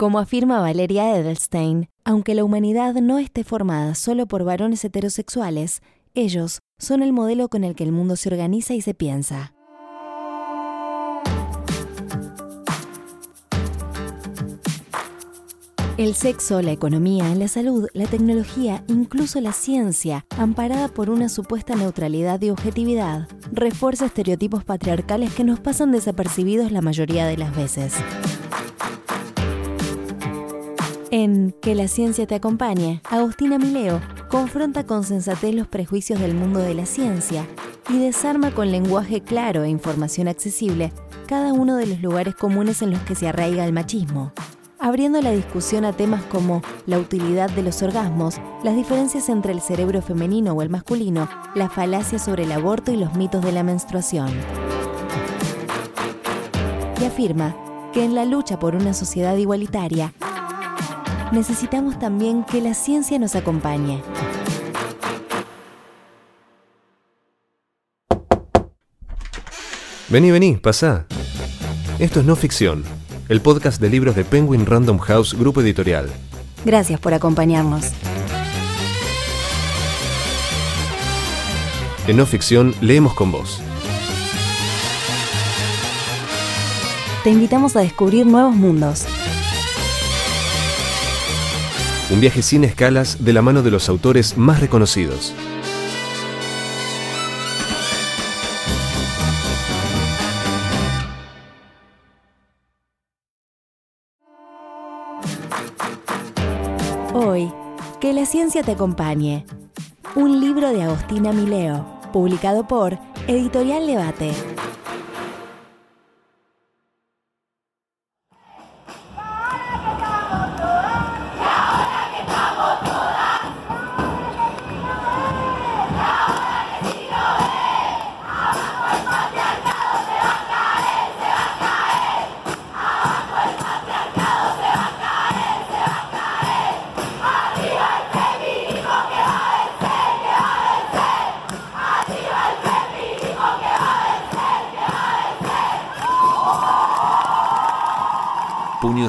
Como afirma Valeria Edelstein, aunque la humanidad no esté formada solo por varones heterosexuales, ellos son el modelo con el que el mundo se organiza y se piensa. El sexo, la economía, la salud, la tecnología, incluso la ciencia, amparada por una supuesta neutralidad y objetividad, refuerza estereotipos patriarcales que nos pasan desapercibidos la mayoría de las veces. En Que la ciencia te acompañe, Agustina Mileo confronta con sensatez los prejuicios del mundo de la ciencia y desarma con lenguaje claro e información accesible cada uno de los lugares comunes en los que se arraiga el machismo abriendo la discusión a temas como la utilidad de los orgasmos, las diferencias entre el cerebro femenino o el masculino, la falacia sobre el aborto y los mitos de la menstruación. Y afirma que en la lucha por una sociedad igualitaria, necesitamos también que la ciencia nos acompañe. Vení, vení, pasá. Esto es no ficción el podcast de libros de Penguin Random House Grupo Editorial. Gracias por acompañarnos. En no ficción, leemos con vos. Te invitamos a descubrir nuevos mundos. Un viaje sin escalas de la mano de los autores más reconocidos. Hoy, que la ciencia te acompañe. Un libro de Agostina Mileo, publicado por Editorial Debate.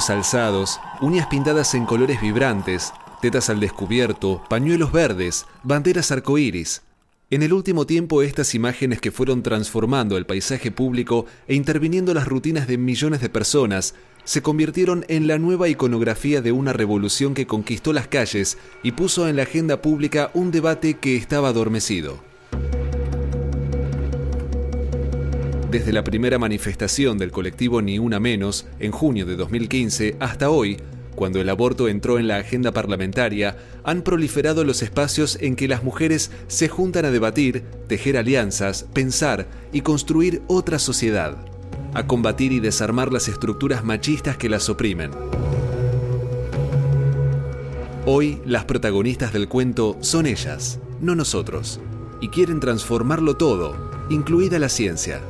Alzados, uñas pintadas en colores vibrantes, tetas al descubierto, pañuelos verdes, banderas arcoíris. En el último tiempo estas imágenes que fueron transformando el paisaje público e interviniendo las rutinas de millones de personas, se convirtieron en la nueva iconografía de una revolución que conquistó las calles y puso en la agenda pública un debate que estaba adormecido. Desde la primera manifestación del colectivo Ni Una Menos, en junio de 2015, hasta hoy, cuando el aborto entró en la agenda parlamentaria, han proliferado los espacios en que las mujeres se juntan a debatir, tejer alianzas, pensar y construir otra sociedad, a combatir y desarmar las estructuras machistas que las oprimen. Hoy las protagonistas del cuento son ellas, no nosotros, y quieren transformarlo todo, incluida la ciencia.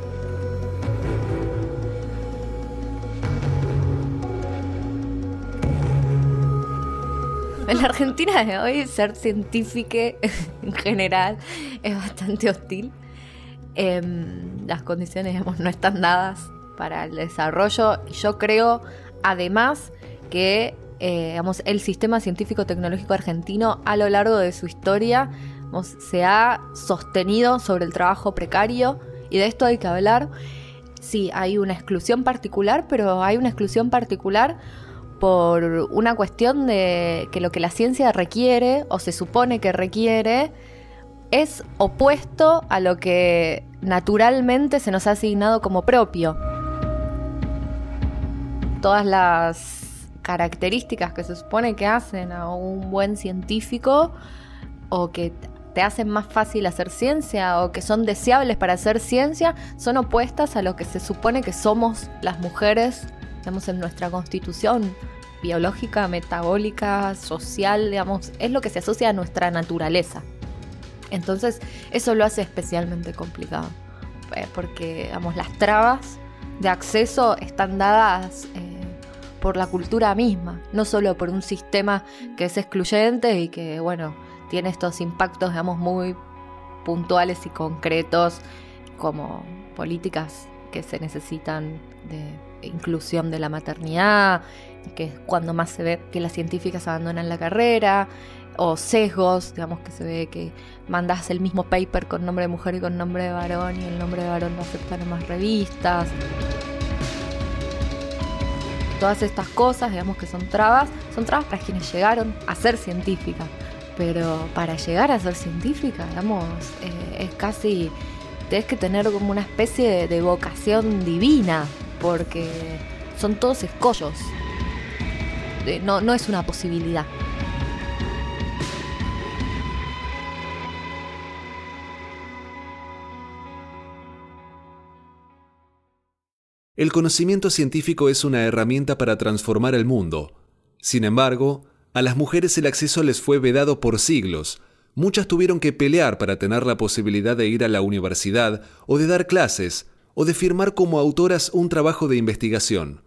En la Argentina de hoy, ser científica en general es bastante hostil. Em, las condiciones digamos, no están dadas para el desarrollo. Yo creo, además, que eh, digamos, el sistema científico-tecnológico argentino a lo largo de su historia se ha sostenido sobre el trabajo precario y de esto hay que hablar. Sí, hay una exclusión particular, pero hay una exclusión particular por una cuestión de que lo que la ciencia requiere o se supone que requiere es opuesto a lo que naturalmente se nos ha asignado como propio. Todas las características que se supone que hacen a un buen científico o que te hacen más fácil hacer ciencia o que son deseables para hacer ciencia son opuestas a lo que se supone que somos las mujeres digamos, en nuestra constitución biológica, metabólica, social, digamos, es lo que se asocia a nuestra naturaleza. Entonces, eso lo hace especialmente complicado, eh, porque, digamos, las trabas de acceso están dadas eh, por la cultura misma, no solo por un sistema que es excluyente y que, bueno, tiene estos impactos, digamos, muy puntuales y concretos, como políticas que se necesitan de inclusión de la maternidad, que es cuando más se ve que las científicas abandonan la carrera, o sesgos, digamos que se ve que mandas el mismo paper con nombre de mujer y con nombre de varón y el nombre de varón lo aceptan más revistas. Todas estas cosas, digamos que son trabas, son trabas para quienes llegaron a ser científicas. Pero para llegar a ser científica, digamos, eh, es casi, tienes que tener como una especie de vocación divina, porque son todos escollos. No, no es una posibilidad. El conocimiento científico es una herramienta para transformar el mundo. Sin embargo, a las mujeres el acceso les fue vedado por siglos. Muchas tuvieron que pelear para tener la posibilidad de ir a la universidad o de dar clases o de firmar como autoras un trabajo de investigación.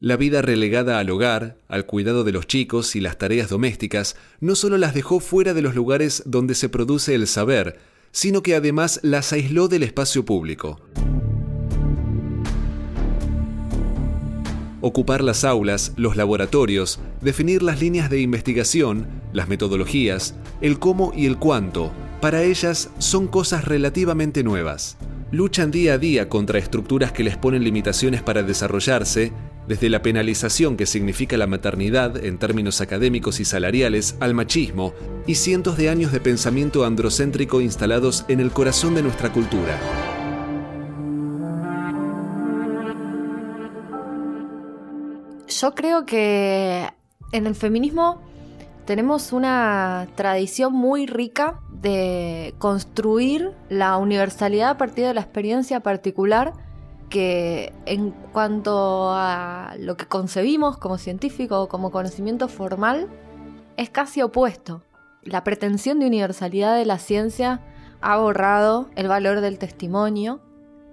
La vida relegada al hogar, al cuidado de los chicos y las tareas domésticas no solo las dejó fuera de los lugares donde se produce el saber, sino que además las aisló del espacio público. Ocupar las aulas, los laboratorios, definir las líneas de investigación, las metodologías, el cómo y el cuánto, para ellas son cosas relativamente nuevas. Luchan día a día contra estructuras que les ponen limitaciones para desarrollarse desde la penalización que significa la maternidad en términos académicos y salariales al machismo y cientos de años de pensamiento androcéntrico instalados en el corazón de nuestra cultura. Yo creo que en el feminismo tenemos una tradición muy rica de construir la universalidad a partir de la experiencia particular que en cuanto a lo que concebimos como científico o como conocimiento formal, es casi opuesto. La pretensión de universalidad de la ciencia ha borrado el valor del testimonio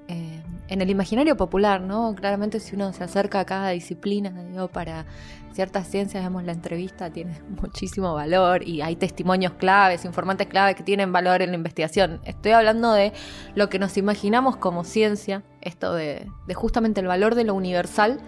eh, en el imaginario popular, ¿no? Claramente si uno se acerca a cada disciplina, digo, para ciertas ciencias, digamos, la entrevista tiene muchísimo valor y hay testimonios claves, informantes claves que tienen valor en la investigación. Estoy hablando de lo que nos imaginamos como ciencia, esto de, de justamente el valor de lo universal,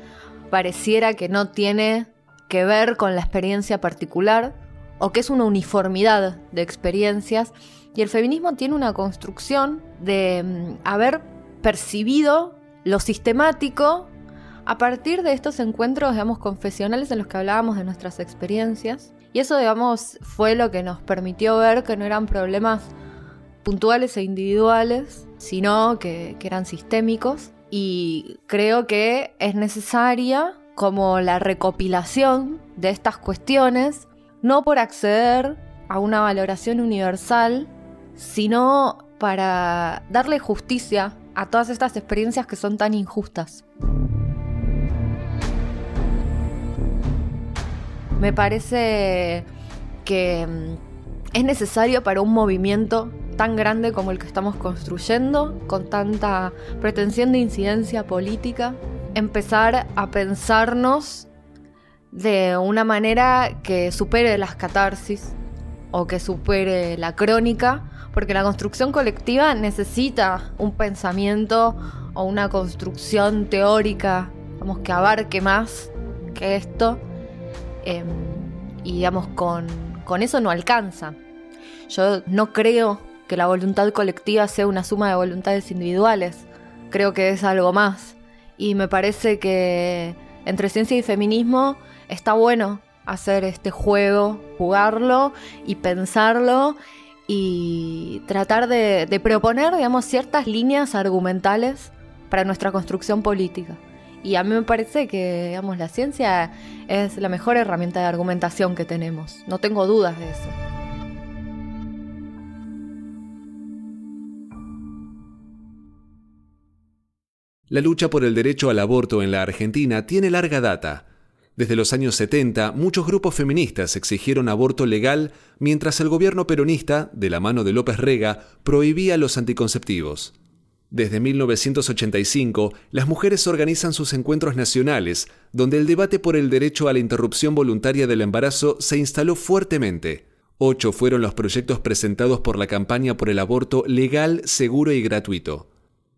pareciera que no tiene que ver con la experiencia particular o que es una uniformidad de experiencias. Y el feminismo tiene una construcción de mm, haber percibido lo sistemático a partir de estos encuentros, digamos, confesionales en los que hablábamos de nuestras experiencias. Y eso, digamos, fue lo que nos permitió ver que no eran problemas puntuales e individuales, sino que, eran sistémicos. Y creo que es necesaria como la recopilación de estas cuestiones, no por acceder a una valoración universal, sino para darle justicia a todas estas experiencias que son tan injustas. Me parece que mm, es necesario para un movimiento tan grande como el que estamos construyendo, con tanta pretensión de incidencia política, empezar a pensarnos de una manera que supere las catarsis o que supere la crónica porque la construcción colectiva necesita un pensamiento o una construcción teórica, digamos, que abarque más que esto. Em, y digamos, con, con eso no alcanza. Yo no creo que la voluntad colectiva sea una suma de voluntades individuales. Creo que es algo más. Y me parece que entre ciencia y feminismo está bueno hacer este juego, jugarlo y pensarlo y tratar de, proponer, digamos, ciertas líneas argumentales para nuestra construcción política. Y a mí me parece que, digamos, la ciencia es la mejor herramienta de argumentación que tenemos. No tengo dudas de eso. La lucha por el derecho al aborto en la Argentina tiene larga data. Desde los años 70, muchos grupos feministas exigieron aborto legal mientras el gobierno peronista, de la mano de López Rega, prohibía los anticonceptivos. Desde 1985, las mujeres organizan sus encuentros nacionales, donde el debate por el derecho a la interrupción voluntaria del embarazo se instaló fuertemente. Ocho fueron los proyectos presentados por la campaña por el aborto legal, seguro y gratuito.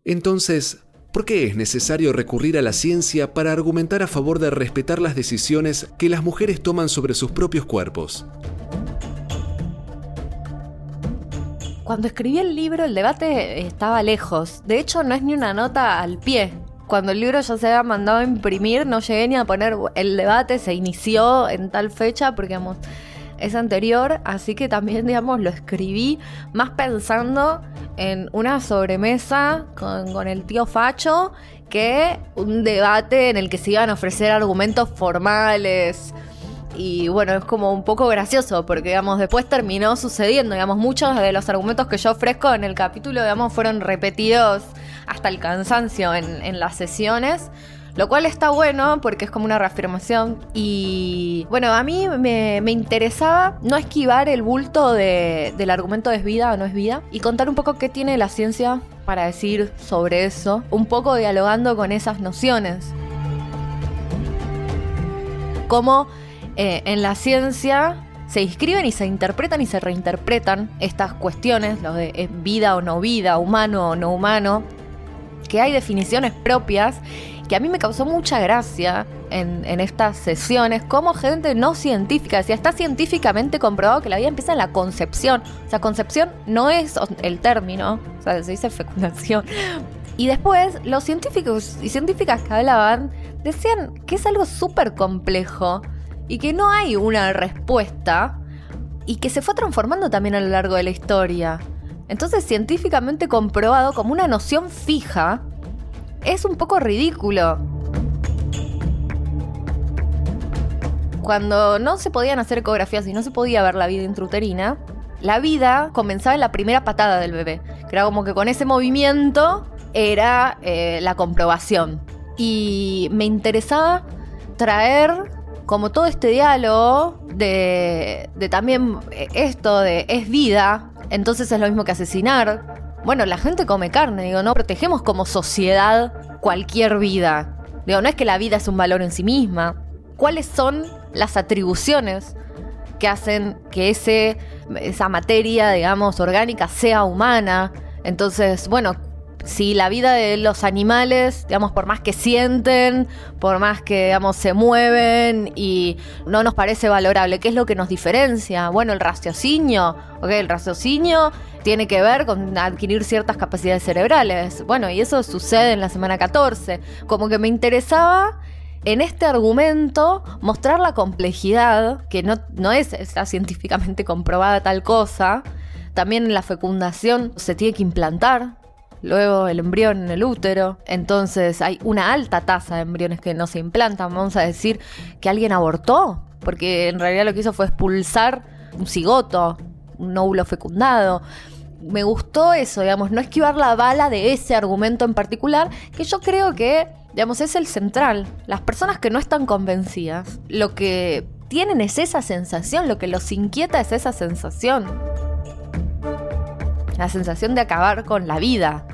Entonces, ¿Por qué es necesario recurrir a la ciencia para argumentar a favor de respetar las decisiones que las mujeres toman sobre sus propios cuerpos? Cuando escribí el libro el debate estaba lejos. De hecho, no es ni una nota al pie. Cuando el libro ya se había mandado a imprimir, no llegué ni a poner el debate, se inició en tal fecha, porque digamos, es anterior, así que también, digamos, lo escribí más pensando en una sobremesa con, el tío Facho que un debate en el que se iban a ofrecer argumentos formales. Y bueno, es como un poco gracioso porque, digamos, después terminó sucediendo, digamos, muchos de los argumentos que yo ofrezco en el capítulo, digamos, fueron repetidos hasta el cansancio en las sesiones. Lo cual está bueno porque es como una reafirmación. Y bueno, a mí me, me interesaba no esquivar el bulto de, del argumento es vida o no es vida y contar un poco qué tiene la ciencia para decir sobre eso, un poco dialogando con esas nociones. Cómo eh, en la ciencia se inscriben y se interpretan y se reinterpretan estas cuestiones, lo de vida o no vida, humano o no humano, que hay definiciones propias que a mí me causó mucha gracia en, estas sesiones, como gente no científica, decía, está científicamente comprobado que la vida empieza en la concepción. O sea, concepción no es el término, o sea, se dice fecundación. Y después, los científicos y científicas que hablaban decían que es algo súper complejo y que no hay una respuesta y que se fue transformando también a lo largo de la historia. Entonces, científicamente comprobado como una noción fija, es un poco ridículo. Cuando no se podían hacer ecografías y no se podía ver la vida intrauterina, la vida comenzaba en la primera patada del bebé, que era como que con ese movimiento era eh, la comprobación. Y me interesaba traer como todo este diálogo de, de también esto de es vida, entonces es lo mismo que asesinar, bueno, la gente come carne, digo, no protegemos como sociedad cualquier vida. Digo, no es que la vida es un valor en sí misma. ¿Cuáles son las atribuciones que hacen que ese, esa materia, digamos, orgánica sea humana? Entonces, bueno, si la vida de los animales, digamos, por más que sienten, por más que, digamos, se mueven y no nos parece valorable, ¿qué es lo que nos diferencia? Bueno, el raciocinio, ¿ok? El raciocinio tiene que ver con adquirir ciertas capacidades cerebrales. Bueno, y eso sucede en la semana 14. Como que me interesaba en este argumento mostrar la complejidad, que no, no es está científicamente comprobada tal cosa. También en la fecundación se tiene que implantar luego el embrión en el útero. Entonces hay una alta tasa de embriones que no se implantan. Vamos a decir que alguien abortó, porque en realidad lo que hizo fue expulsar un cigoto, un óvulo fecundado. Me gustó eso, digamos, no esquivar la bala de ese argumento en particular, que yo creo que, digamos, es el central. Las personas que no están convencidas, lo que tienen es esa sensación, lo que los inquieta es esa sensación la sensación de acabar con la vida.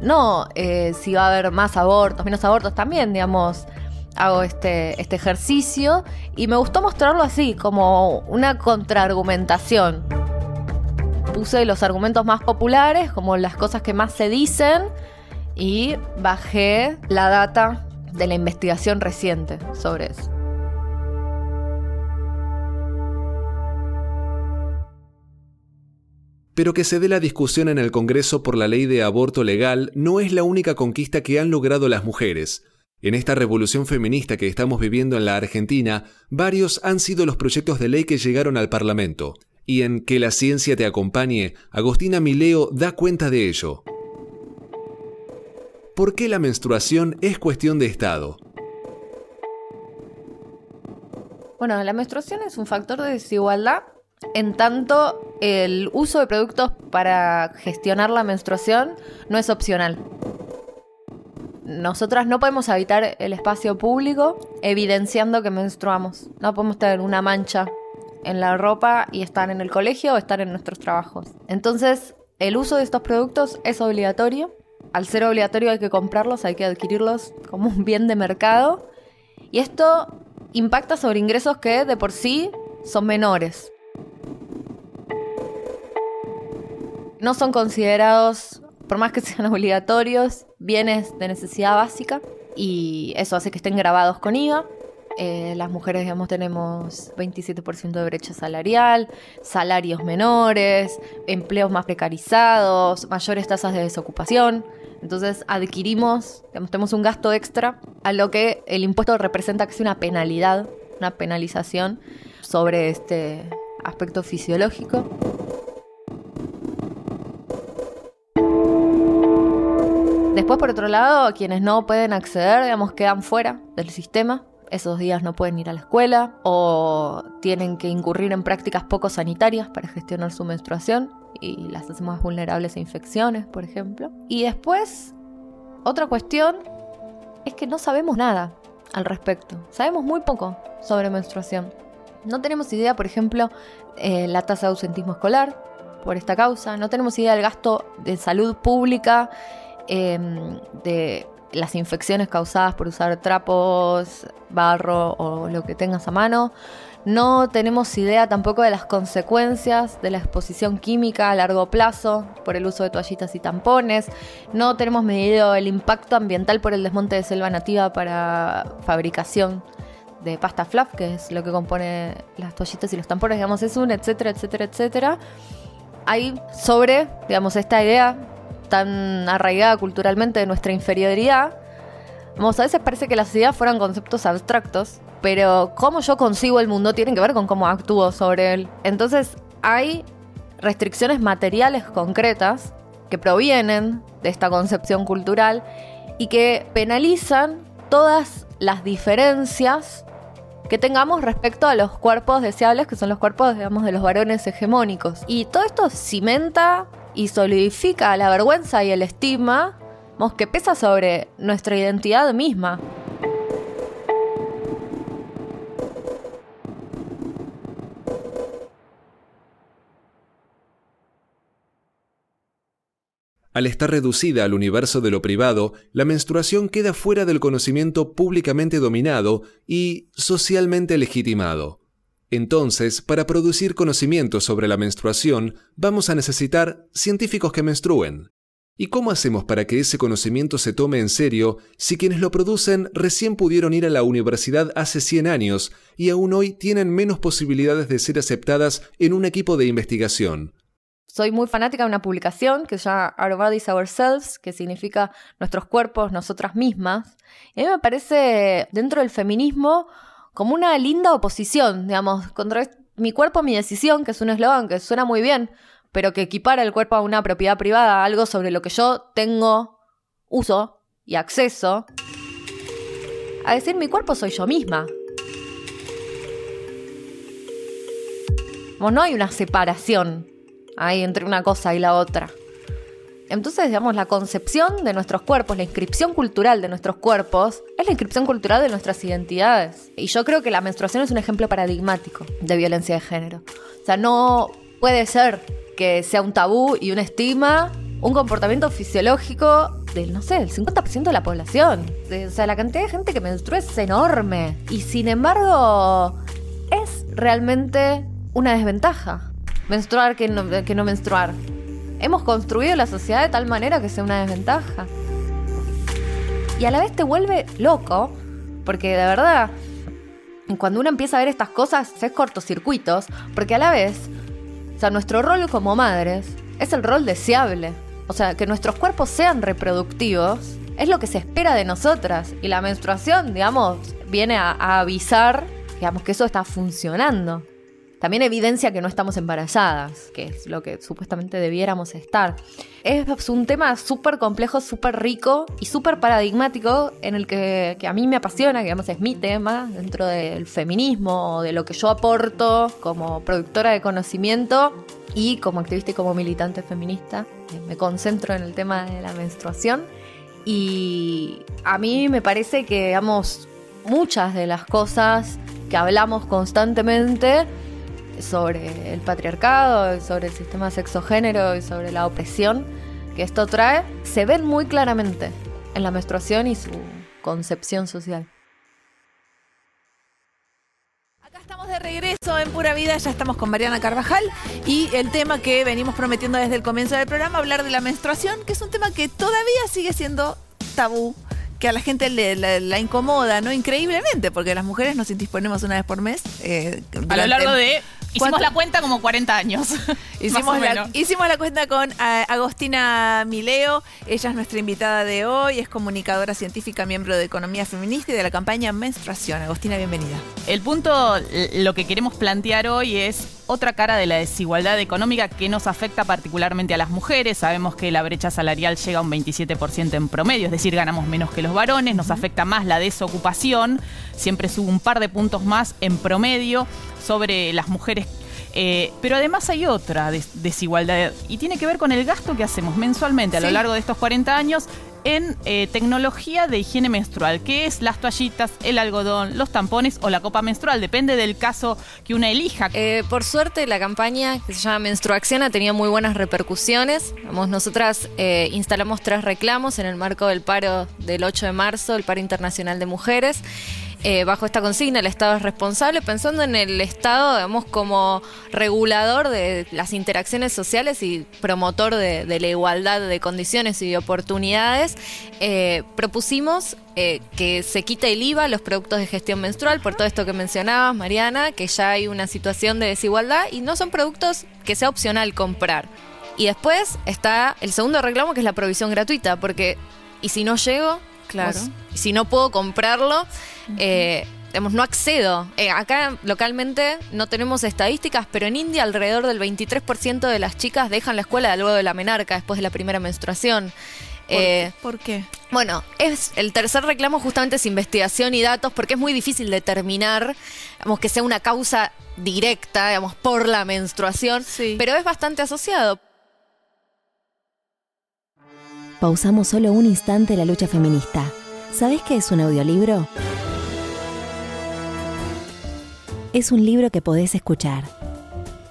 No eh, si va a haber más abortos, menos abortos, también, digamos, hago este, este ejercicio y me gustó mostrarlo así, como una contraargumentación. Puse los argumentos más populares, como las cosas que más se dicen, y bajé la data de la investigación reciente sobre eso. Pero que se dé la discusión en el Congreso por la ley de aborto legal no es la única conquista que han logrado las mujeres. En esta revolución feminista que estamos viviendo en la Argentina, varios han sido los proyectos de ley que llegaron al Parlamento. Y en Que la ciencia te acompañe, Agostina Mileo da cuenta de ello. ¿Por qué la menstruación es cuestión de Estado? Bueno, la menstruación es un factor de desigualdad en tanto el uso de productos para gestionar la menstruación no es opcional. Nosotras no podemos habitar el espacio público evidenciando que menstruamos. No podemos tener una mancha en la ropa y estar en el colegio o estar en nuestros trabajos. Entonces, el uso de estos productos es obligatorio. Al ser obligatorio hay que comprarlos, hay que adquirirlos como un bien de mercado. Y esto impacta sobre ingresos que de por sí son menores. No son considerados por más que sean obligatorios, bienes de necesidad básica y eso hace que estén grabados con IVA. Eh, las mujeres, digamos, tenemos 27% de brecha salarial, salarios menores, empleos más precarizados, mayores tasas de desocupación. Entonces adquirimos, digamos, tenemos un gasto extra a lo que el impuesto representa es una penalidad, una penalización sobre este aspecto fisiológico. Después, por otro lado, quienes no pueden acceder, digamos, quedan fuera del sistema esos días no pueden ir a la escuela o tienen que incurrir en prácticas poco sanitarias para gestionar su menstruación y las hacen más vulnerables a infecciones, por ejemplo. Y después, otra cuestión es que no sabemos nada al respecto. Sabemos muy poco sobre menstruación. No tenemos idea, por ejemplo, eh, la tasa de ausentismo escolar por esta causa. No tenemos idea del gasto de salud pública, em, de las infecciones causadas por usar trapos, barro o lo que tengas a mano. No tenemos idea tampoco de las consecuencias de la exposición química a largo plazo por el uso de toallitas y tampones. No tenemos medido el impacto ambiental por el desmonte de selva nativa para fabricación de pasta fluff, que es lo que compone las toallitas y los tampones, digamos, es un etcétera, etcétera, etcétera. Hay sobre, digamos, esta idea tan arraigada culturalmente de nuestra inferioridad, vamos, a veces parece que las ideas fueran conceptos abstractos, pero cómo yo consigo el mundo tiene que ver con cómo actúo sobre él. Entonces hay restricciones materiales concretas que provienen de esta concepción cultural y que penalizan todas las diferencias que tengamos respecto a los cuerpos deseables, que son los cuerpos, digamos, de los varones hegemónicos. Y todo esto cimenta y solidifica la vergüenza y el estigma que pesa sobre nuestra identidad misma. Al estar reducida al universo de lo privado, la menstruación queda fuera del conocimiento públicamente dominado y socialmente legitimado. Entonces, para producir conocimiento sobre la menstruación, vamos a necesitar científicos que menstruen. ¿Y cómo hacemos para que ese conocimiento se tome en serio si quienes lo producen recién pudieron ir a la universidad hace 100 años y aún hoy tienen menos posibilidades de ser aceptadas en un equipo de investigación? Soy muy fanática de una publicación que se llama Our Bodies Ourselves, que significa nuestros cuerpos, nosotras mismas. Y a mí me parece, dentro del feminismo, como una linda oposición, digamos, contra mi cuerpo, mi decisión, que es un eslogan que suena muy bien, pero que equipara el cuerpo a una propiedad privada, algo sobre lo que yo tengo uso y acceso, a decir mi cuerpo soy yo misma. Como no hay una separación ahí entre una cosa y la otra. Entonces, digamos, la concepción de nuestros cuerpos, la inscripción cultural de nuestros cuerpos, es la inscripción cultural de nuestras identidades. Y yo creo que la menstruación es un ejemplo paradigmático de violencia de género. O sea, no puede ser que sea un tabú y un estigma, un comportamiento fisiológico del, no sé, del 50% de la población. o sea, la cantidad de gente que menstrua es enorme. Y sin embargo, es realmente una desventaja. Menstruar que no menstruar hemos construido la sociedad de tal manera que sea una desventaja. Y a la vez te vuelve loco, porque de verdad, cuando uno empieza a ver estas cosas, es cortocircuitos, porque a la vez, o sea, nuestro rol como madres es el rol deseable. O sea, que nuestros cuerpos sean reproductivos es lo que se espera de nosotras. Y la menstruación, digamos, viene a, a avisar, digamos, que eso está funcionando. También evidencia que no estamos embarazadas, que es lo que supuestamente debiéramos estar. Es un tema súper complejo, súper rico y súper paradigmático en el que, a mí me apasiona, que digamos es mi tema dentro del feminismo, de lo que yo aporto como productora de conocimiento y como activista y como militante feminista. Me concentro en el tema de la menstruación y a mí me parece que, digamos, muchas de las cosas que hablamos constantemente sobre el patriarcado, sobre el sistema sexogénero y sobre la opresión que esto trae, se ven muy claramente en la menstruación y su concepción social. estamos de regreso en Pura Vida, ya estamos con Mariana Carvajal y el tema que venimos prometiendo desde el comienzo del programa, hablar de la menstruación, que es un tema que todavía sigue siendo tabú, que a la gente le, la, la incomoda, ¿no? Increíblemente, porque las mujeres nos indisponemos una vez por mes. eh, a lo largo de Hicimos la cuenta como 40 años. Hicimos, la, hicimos la cuenta con uh, Agostina Mileo. Ella es nuestra invitada de hoy. Es comunicadora científica, miembro de Economía Feminista y de la campaña Menstruación. Agostina, bienvenida. El punto, lo que queremos plantear hoy es otra cara de la desigualdad económica que nos afecta particularmente a las mujeres. Sabemos que la brecha salarial llega a un 27% en promedio, es decir, ganamos menos que los varones. Nos afecta más la desocupación. Siempre sube un par de puntos más en promedio sobre las mujeres. Eh, pero además hay otra desigualdad y tiene que ver con el gasto que hacemos mensualmente a lo largo de estos 40 años en eh, tecnología de higiene menstrual, que es las toallitas, el algodón, los tampones o la copa menstrual, depende del caso que una elija. Eh, por suerte la campaña que se llama Menstruación ha tenido muy buenas repercusiones. Vamos, nosotras instalamos tres reclamos en el marco del paro del 8 de marzo, el paro internacional de mujeres. Eh, bajo esta consigna el Estado es responsable, pensando en el Estado, digamos, como regulador de las interacciones sociales y promotor de, la igualdad de condiciones y de oportunidades, eh, propusimos eh, que se quite el IVA a los productos de gestión menstrual, por todo esto que mencionabas, Mariana, que ya hay una situación de desigualdad y no son productos que sea opcional comprar. Y después está el segundo reclamo, que es la provisión gratuita, porque, ¿y si no llego? Claro. si no puedo comprarlo, eh, no accedo. Eh, acá localmente no tenemos estadísticas, pero en India alrededor del 23% de las chicas dejan la escuela luego de la menarca, después de la primera menstruación. ¿Por, qué? Eh, bueno, es el tercer reclamo justamente es investigación y datos, porque es muy difícil determinar digamos, que sea una causa directa, digamos, por la menstruación, pero es bastante asociado. Pausamos solo un instante la lucha feminista. ¿Sabes qué es un audiolibro? Es un libro que podés escuchar.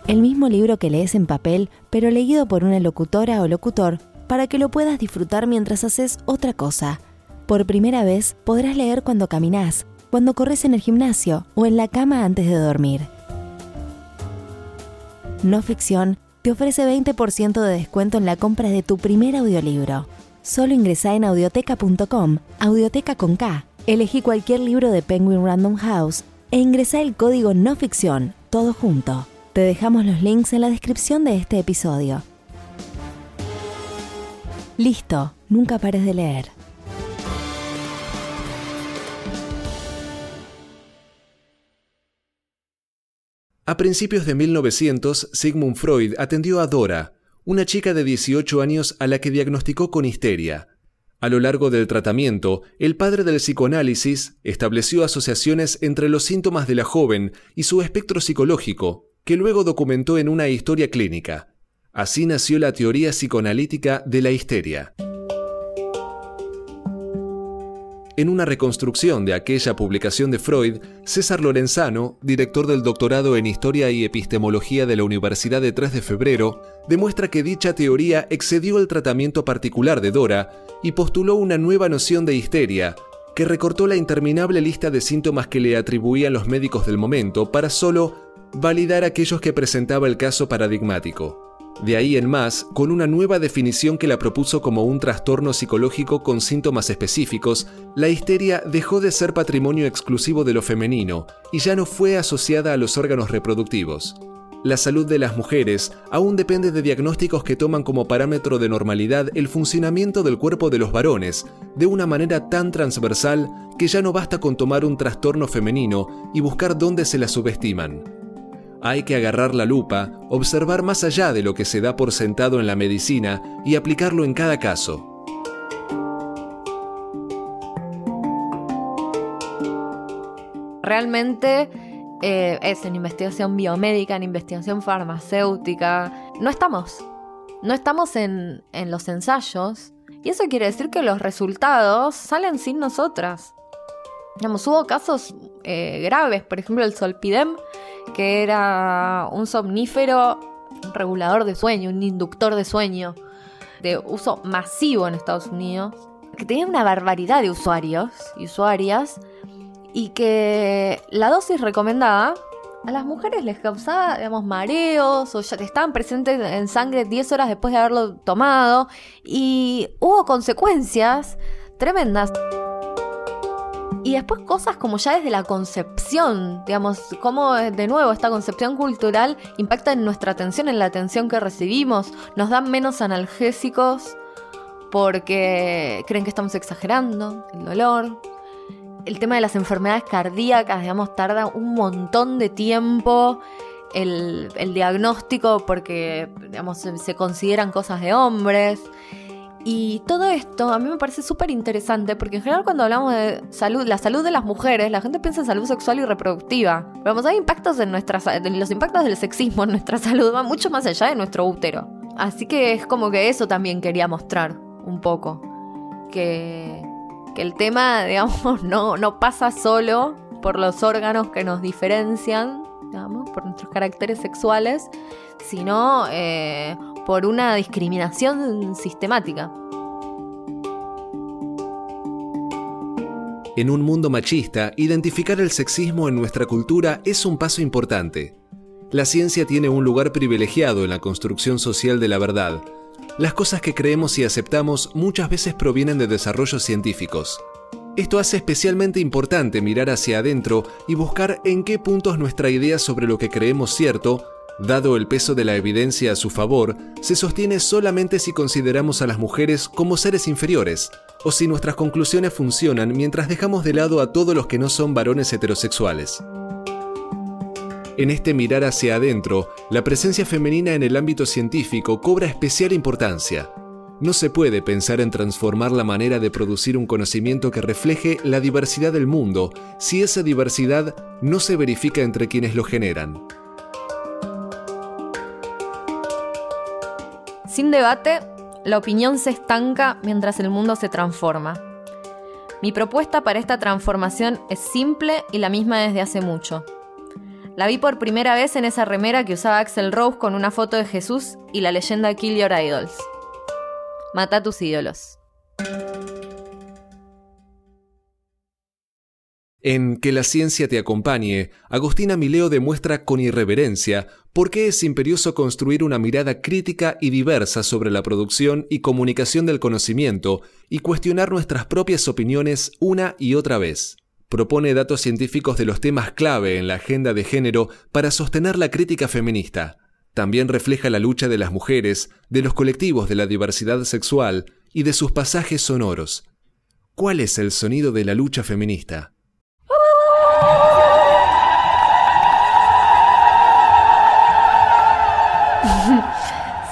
El mismo libro que lees en papel, pero leído por una locutora o locutor, para que lo puedas disfrutar mientras haces otra cosa. Por primera vez podrás leer cuando caminas, cuando corres en el gimnasio o en la cama antes de dormir. No Ficción te ofrece 20% de descuento en la compra de tu primer audiolibro. Solo ingresa en audioteca.com, audioteca con K. Elegí cualquier libro de Penguin Random House e ingresa el código no ficción, todo junto. Te dejamos los links en la descripción de este episodio. Listo, nunca pares de leer. A principios de 1900, Sigmund Freud atendió a Dora, una chica de 18 años a la que diagnosticó con histeria. A lo largo del tratamiento, el padre del psicoanálisis estableció asociaciones entre los síntomas de la joven y su espectro psicológico, que luego documentó en una historia clínica. Así nació la teoría psicoanalítica de la histeria. En una reconstrucción de aquella publicación de Freud, César Lorenzano, director del doctorado en Historia y Epistemología de la Universidad de 3 de Febrero, demuestra que dicha teoría excedió el tratamiento particular de Dora y postuló una nueva noción de histeria, que recortó la interminable lista de síntomas que le atribuían los médicos del momento para solo validar aquellos que presentaba el caso paradigmático. De ahí en más, con una nueva definición que la propuso como un trastorno psicológico con síntomas específicos, la histeria dejó de ser patrimonio exclusivo de lo femenino y ya no fue asociada a los órganos reproductivos. La salud de las mujeres aún depende de diagnósticos que toman como parámetro de normalidad el funcionamiento del cuerpo de los varones, de una manera tan transversal que ya no basta con tomar un trastorno femenino y buscar dónde se la subestiman hay que agarrar la lupa, observar más allá de lo que se da por sentado en la medicina y aplicarlo en cada caso. Realmente eh, es en investigación biomédica, en investigación farmacéutica. No estamos. No estamos en, los ensayos. Y eso quiere decir que los resultados salen sin nosotras. Digamos, hubo casos eh, graves, por ejemplo el solpidem, que era un somnífero, regulador de sueño, un inductor de sueño, de uso masivo en Estados Unidos, que tenía una barbaridad de usuarios y usuarias, y que la dosis recomendada a las mujeres les causaba, digamos, mareos o ya estaban presentes en sangre 10 horas después de haberlo tomado y hubo consecuencias tremendas. Y después cosas como ya desde la concepción, digamos, cómo de nuevo esta concepción cultural impacta en nuestra atención, en la atención que recibimos, nos dan menos analgésicos porque creen que estamos exagerando el dolor, el tema de las enfermedades cardíacas, digamos, tarda un montón de tiempo el, diagnóstico porque, digamos, se, consideran cosas de hombres. Y todo esto a mí me parece súper interesante porque en general cuando hablamos de salud, la salud de las mujeres, la gente piensa en salud sexual y reproductiva. Pero vamos, hay impactos en nuestra los impactos del sexismo en nuestra salud van mucho más allá de nuestro útero. Así que es como que eso también quería mostrar un poco. Que que el tema, digamos, no, no pasa solo por los órganos que nos diferencian, digamos, por nuestros caracteres sexuales, sino eh, por una discriminación sistemática. En un mundo machista, identificar el sexismo en nuestra cultura es un paso importante. La ciencia tiene un lugar privilegiado en la construcción social de la verdad, las cosas que creemos y aceptamos muchas veces provienen de desarrollos científicos. Esto hace especialmente importante mirar hacia adentro y buscar en qué puntos nuestra idea sobre lo que creemos cierto, dado el peso de la evidencia a su favor, se sostiene solamente si consideramos a las mujeres como seres inferiores, o si nuestras conclusiones funcionan mientras dejamos de lado a todos los que no son varones heterosexuales. En este mirar hacia adentro, la presencia femenina en el ámbito científico cobra especial importancia. No se puede pensar en transformar la manera de producir un conocimiento que refleje la diversidad del mundo si esa diversidad no se verifica entre quienes lo generan. Sin debate, la opinión se estanca mientras el mundo se transforma. Mi propuesta para esta transformación es simple y la misma desde hace mucho. La vi por primera vez en esa remera que usaba Axel Rose con una foto de Jesús y la leyenda Kill Your Idols. Mata tus ídolos. En Que la ciencia te acompañe, Agostina Mileo demuestra con irreverencia por qué es imperioso construir una mirada crítica y diversa sobre la producción y comunicación del conocimiento y cuestionar nuestras propias opiniones una y otra vez propone datos científicos de los temas clave en la agenda de género para sostener la crítica feminista. También refleja la lucha de las mujeres, de los colectivos de la diversidad sexual y de sus pasajes sonoros. ¿Cuál es el sonido de la lucha feminista?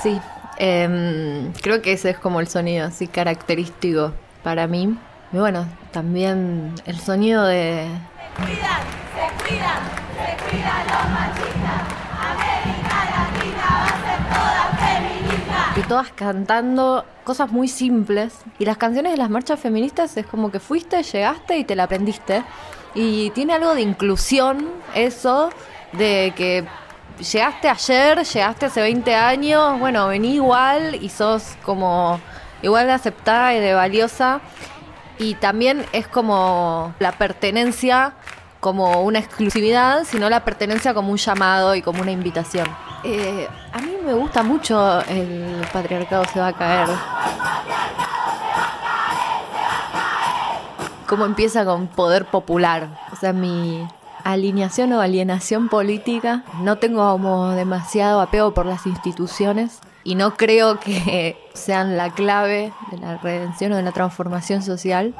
Sí, em, creo que ese es como el sonido así característico para mí. Y bueno, también el sonido de... Se cuidan, se cuidan, se cuidan los machistas. América Latina va a ser toda feminista. Y todas cantando cosas muy simples. Y las canciones de las marchas feministas es como que fuiste, llegaste y te la aprendiste. Y tiene algo de inclusión eso, de que llegaste ayer, llegaste hace 20 años, bueno, vení igual y sos como igual de aceptada y de valiosa y también es como la pertenencia como una exclusividad, sino la pertenencia como un llamado y como una invitación. Eh, a mí me gusta mucho el patriarcado se va a caer. Cómo empieza con poder popular. O sea, mi alineación o alienación política, no tengo demasiado apego por las instituciones y no creo que sean la clave de la redención o de la transformación social.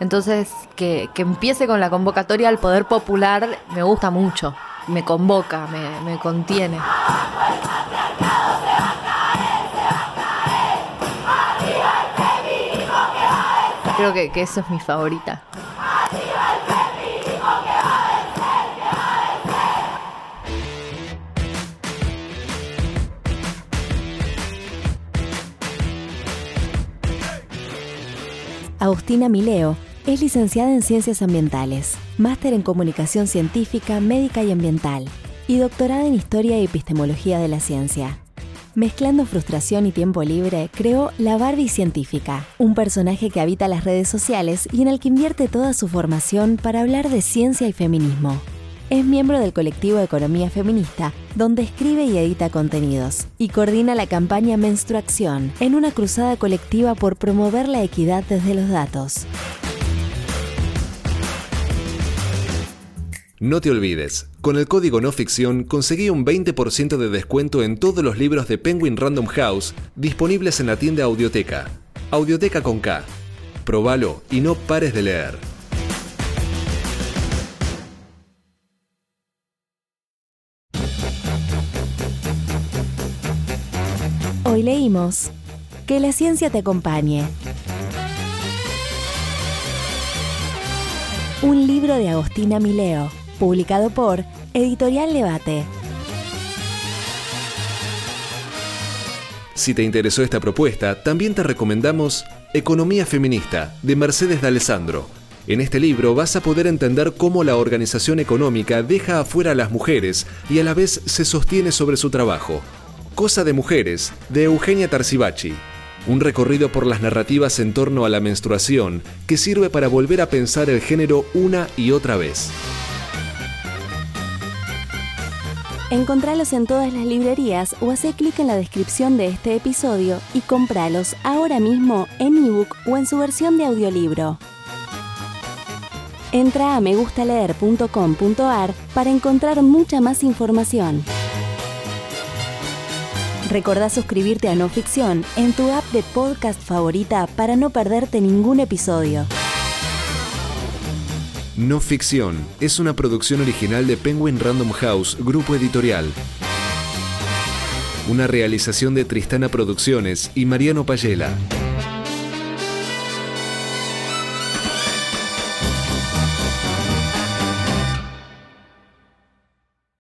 Entonces, que, empiece con la convocatoria al poder popular me gusta mucho, me convoca, me, contiene. Creo que, que eso es mi favorita. Agustina Mileo es licenciada en Ciencias Ambientales, máster en Comunicación Científica, Médica y Ambiental y doctorada en Historia y Epistemología de la Ciencia. Mezclando frustración y tiempo libre, creó La Barbie Científica, un personaje que habita las redes sociales y en el que invierte toda su formación para hablar de ciencia y feminismo. Es miembro del colectivo Economía Feminista, donde escribe y edita contenidos, y coordina la campaña Menstruación, en una cruzada colectiva por promover la equidad desde los datos. No te olvides, con el código no ficción conseguí un 20% de descuento en todos los libros de Penguin Random House disponibles en la tienda Audioteca. Audioteca con K. Probalo y no pares de leer. Hoy leímos Que la ciencia te acompañe. Un libro de Agostina Mileo, publicado por Editorial Debate. Si te interesó esta propuesta, también te recomendamos Economía Feminista, de Mercedes de Alessandro. En este libro vas a poder entender cómo la organización económica deja afuera a las mujeres y a la vez se sostiene sobre su trabajo. Cosa de Mujeres, de Eugenia Tarsibachi. Un recorrido por las narrativas en torno a la menstruación que sirve para volver a pensar el género una y otra vez. Encontralos en todas las librerías o hace clic en la descripción de este episodio y cómpralos ahora mismo en ebook o en su versión de audiolibro. Entra a megustaleer.com.ar para encontrar mucha más información. Recordá suscribirte a No Ficción en tu app de podcast favorita para no perderte ningún episodio. No Ficción es una producción original de Penguin Random House, grupo editorial. Una realización de Tristana Producciones y Mariano Payela.